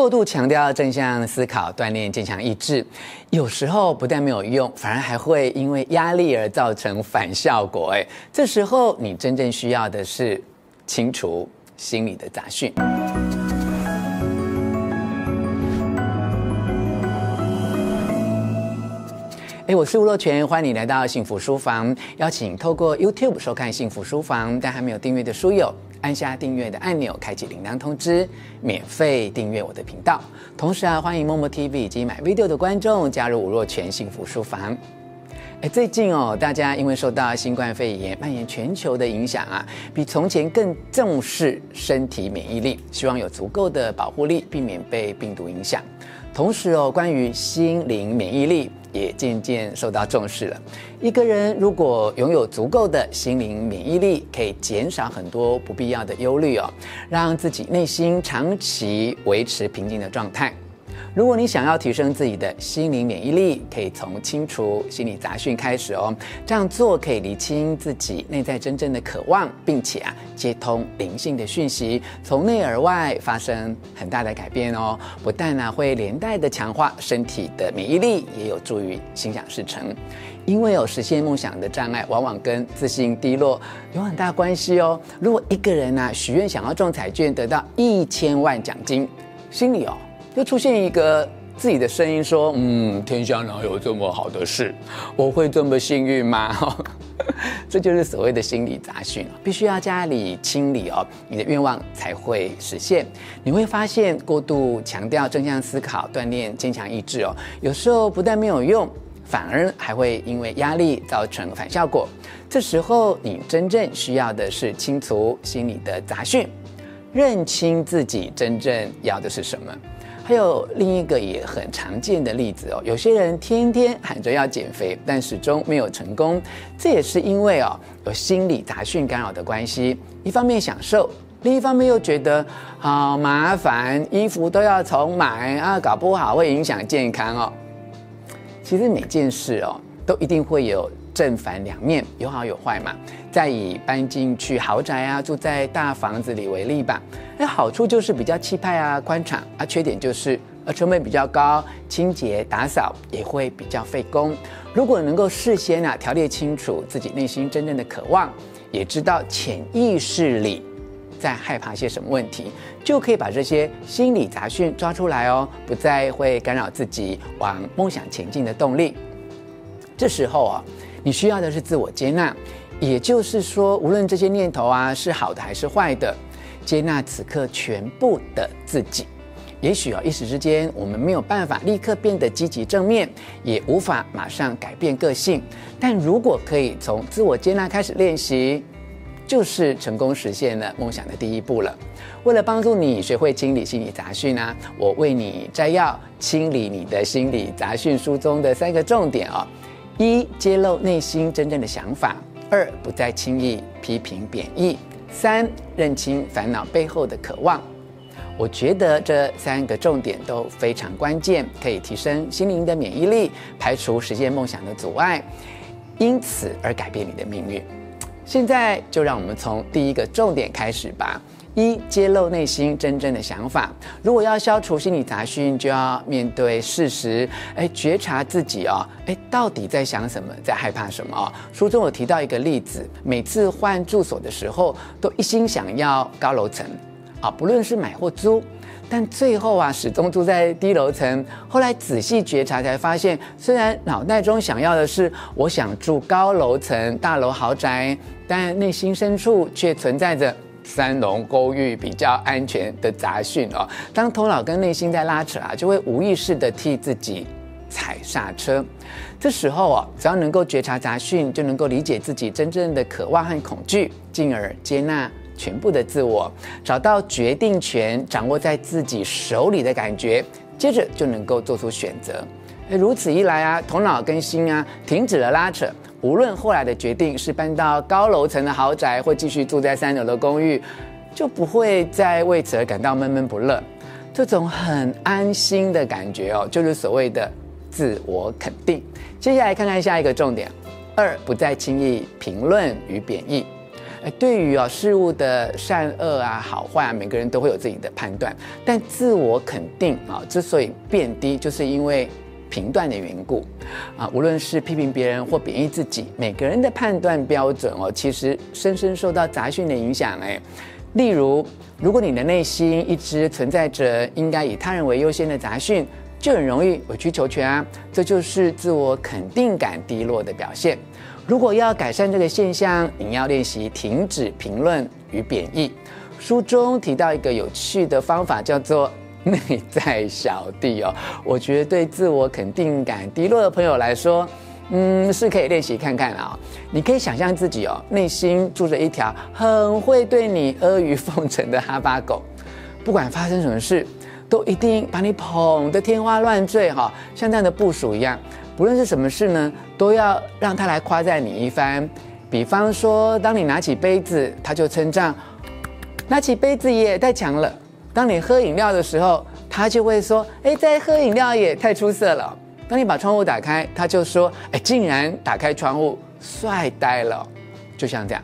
过度强调正向思考，锻炼坚强意志，有时候不但没有用，反而还会因为压力而造成反效果。哎，这时候你真正需要的是清除心理的杂讯。哎，我是吴若权，欢迎你来到幸福书房。邀请透过 YouTube 收看幸福书房，但还没有订阅的书友，按下订阅的按钮，开启铃铛通知，免费订阅我的频道。同时啊，欢迎 Momo TV 以及买 video 的观众加入吴若全幸福书房。哎，最近哦，大家因为受到新冠肺炎蔓延全球的影响啊，比从前更重视身体免疫力，希望有足够的保护力，避免被病毒影响。同时哦，关于心灵免疫力也渐渐受到重视了。一个人如果拥有足够的心灵免疫力，可以减少很多不必要的忧虑哦，让自己内心长期维持平静的状态。如果你想要提升自己的心灵免疫力，可以从清除心理杂讯开始哦。这样做可以厘清自己内在真正的渴望，并且啊接通灵性的讯息，从内而外发生很大的改变哦。不但呢会连带的强化身体的免疫力，也有助于心想事成。因为有实现梦想的障碍，往往跟自信低落有很大关系哦。如果一个人呢许愿想要中彩券，得到一千万奖金，心里哦。又出现一个自己的声音说：“嗯，天下哪有这么好的事？我会这么幸运吗？” 这就是所谓的心理杂讯，必须要加以清理哦，你的愿望才会实现。你会发现，过度强调正向思考，锻炼坚强意志哦，有时候不但没有用，反而还会因为压力造成反效果。这时候，你真正需要的是清除心理的杂讯，认清自己真正要的是什么。还有另一个也很常见的例子哦，有些人天天喊着要减肥，但始终没有成功，这也是因为哦有心理杂讯干扰的关系。一方面享受，另一方面又觉得好麻烦，衣服都要重买啊，搞不好会影响健康哦。其实每件事哦都一定会有正反两面，有好有坏嘛。再以搬进去豪宅啊，住在大房子里为例吧。那好处就是比较气派啊，宽敞啊。缺点就是呃成本比较高，清洁打扫也会比较费工。如果能够事先啊条列清楚自己内心真正的渴望，也知道潜意识里在害怕些什么问题，就可以把这些心理杂讯抓出来哦，不再会干扰自己往梦想前进的动力。这时候啊，你需要的是自我接纳，也就是说，无论这些念头啊是好的还是坏的。接纳此刻全部的自己，也许啊，一时之间我们没有办法立刻变得积极正面，也无法马上改变个性。但如果可以从自我接纳开始练习，就是成功实现了梦想的第一步了。为了帮助你学会清理心理杂讯啊，我为你摘要《清理你的心理杂讯》书中的三个重点哦：一、揭露内心真正的想法；二、不再轻易批评贬义。三、认清烦恼背后的渴望，我觉得这三个重点都非常关键，可以提升心灵的免疫力，排除实现梦想的阻碍，因此而改变你的命运。现在就让我们从第一个重点开始吧。一、揭露内心真正的想法。如果要消除心理杂讯，就要面对事实，哎，觉察自己哦，哎，到底在想什么，在害怕什么哦？书中有提到一个例子，每次换住所的时候，都一心想要高楼层，啊，不论是买或租，但最后啊，始终住在低楼层。后来仔细觉察，才发现，虽然脑袋中想要的是我想住高楼层大楼豪宅，但内心深处却存在着。三楼公寓比较安全的杂讯哦，当头脑跟内心在拉扯啊，就会无意识地替自己踩刹车。这时候哦，只要能够觉察杂讯，就能够理解自己真正的渴望和恐惧，进而接纳全部的自我，找到决定权掌握在自己手里的感觉，接着就能够做出选择。如此一来啊，头脑跟心啊停止了拉扯。无论后来的决定是搬到高楼层的豪宅，或继续住在三楼的公寓，就不会再为此而感到闷闷不乐。这种很安心的感觉哦，就是所谓的自我肯定。接下来看看下一个重点：二，不再轻易评论与贬义。哎，对于啊事物的善恶啊、好坏啊，每个人都会有自己的判断。但自我肯定啊，之所以变低，就是因为评断的缘故啊。无论是批评别人或贬义自己，每个人的判断标准哦，其实深深受到杂讯的影响。哎，例如，如果你的内心一直存在着应该以他人为优先的杂讯，就很容易委曲求全啊。这就是自我肯定感低落的表现。如果要改善这个现象，你要练习停止评论与贬义。书中提到一个有趣的方法，叫做内在小弟哦。我觉得对自我肯定感低落的朋友来说，嗯，是可以练习看看啊。你可以想象自己哦，内心住着一条很会对你阿谀奉承的哈巴狗，不管发生什么事，都一定把你捧得天花乱坠哈，像这样的部署一样。不论是什么事呢，都要让他来夸赞你一番。比方说，当你拿起杯子，他就称赞；拿起杯子也太强了。当你喝饮料的时候，他就会说：“哎，在喝饮料也太出色了。”当你把窗户打开，他就说：“哎，竟然打开窗户，帅呆了。”就像这样，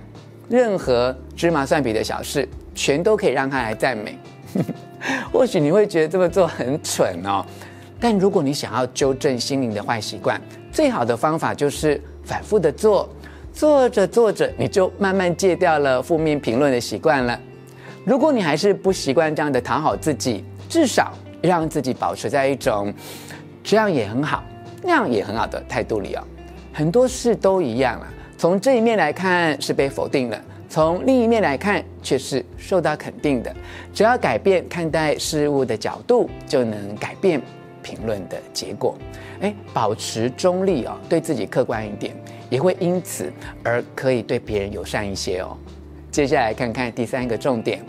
任何芝麻蒜皮的小事，全都可以让他来赞美。或许你会觉得这么做很蠢哦。但如果你想要纠正心灵的坏习惯，最好的方法就是反复的做，做着做着，你就慢慢戒掉了负面评论的习惯了。如果你还是不习惯这样的讨好自己，至少让自己保持在一种这样也很好，那样也很好的态度里哦。很多事都一样了，从这一面来看是被否定了，从另一面来看却是受到肯定的。只要改变看待事物的角度，就能改变。评论的结果，哎，保持中立哦，对自己客观一点，也会因此而可以对别人友善一些哦。接下来看看第三个重点，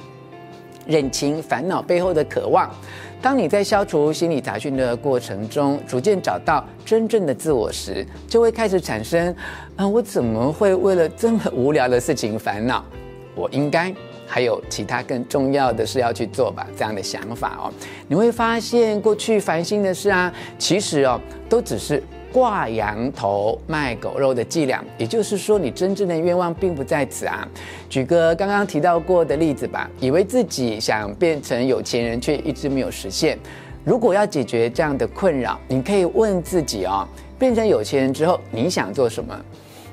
认清烦恼背后的渴望。当你在消除心理杂讯的过程中，逐渐找到真正的自我时，就会开始产生，啊，我怎么会为了这么无聊的事情烦恼？我应该。还有其他更重要的事要去做吧，这样的想法哦，你会发现过去烦心的事啊，其实哦都只是挂羊头卖狗肉的伎俩。也就是说，你真正的愿望并不在此啊。举个刚刚提到过的例子吧，以为自己想变成有钱人，却一直没有实现。如果要解决这样的困扰，你可以问自己哦，变成有钱人之后，你想做什么？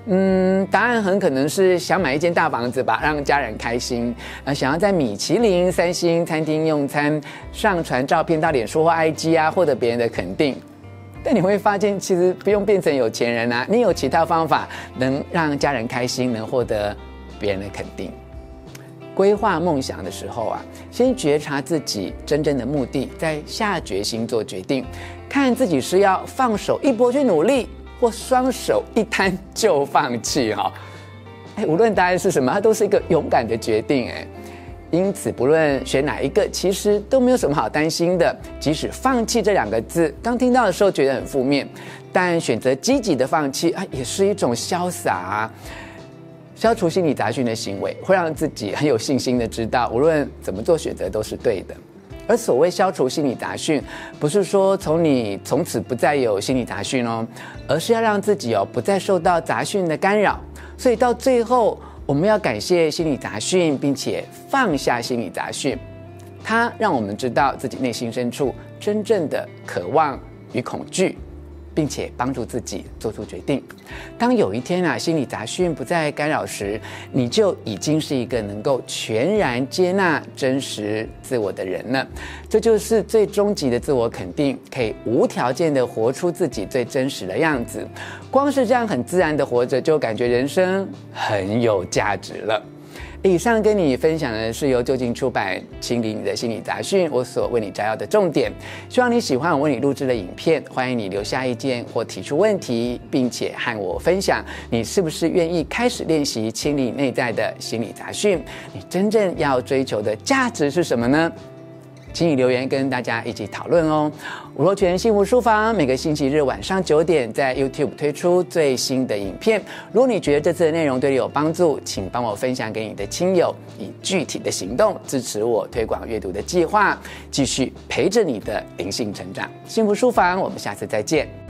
嗯，答案很可能是想买一间大房子吧，让家人开心。呃，想要在米其林三星餐厅用餐，上传照片到脸书或 IG 啊，获得别人的肯定。但你会发现，其实不用变成有钱人啊，你有其他方法能让家人开心，能获得别人的肯定。规划梦想的时候啊，先觉察自己真正的目的，再下决心做决定，看自己是要放手一搏去努力。或双手一摊就放弃哈，哎，无论答案是什么，它都是一个勇敢的决定哎。因此，不论选哪一个，其实都没有什么好担心的。即使放弃这两个字，刚听到的时候觉得很负面，但选择积极的放弃啊，也是一种潇洒。消除心理杂讯的行为，会让自己很有信心的知道，无论怎么做选择都是对的。而所谓消除心理杂讯，不是说从你从此不再有心理杂讯哦，而是要让自己哦不再受到杂讯的干扰。所以到最后，我们要感谢心理杂讯，并且放下心理杂讯，它让我们知道自己内心深处真正的渴望与恐惧。并且帮助自己做出决定。当有一天啊，心理杂讯不再干扰时，你就已经是一个能够全然接纳真实自我的人了。这就是最终极的自我肯定，可以无条件的活出自己最真实的样子。光是这样很自然的活着，就感觉人生很有价值了。以上跟你分享的是由究竟出版《清理你的心理杂讯》，我所为你摘要的重点。希望你喜欢我为你录制的影片，欢迎你留下意见或提出问题，并且和我分享你是不是愿意开始练习清理内在的心理杂讯。你真正要追求的价值是什么呢？请你留言跟大家一起讨论哦。吴若全幸福书房每个星期日晚上九点在 YouTube 推出最新的影片。如果你觉得这次的内容对你有帮助，请帮我分享给你的亲友，以具体的行动支持我推广阅读的计划，继续陪着你的灵性成长。幸福书房，我们下次再见。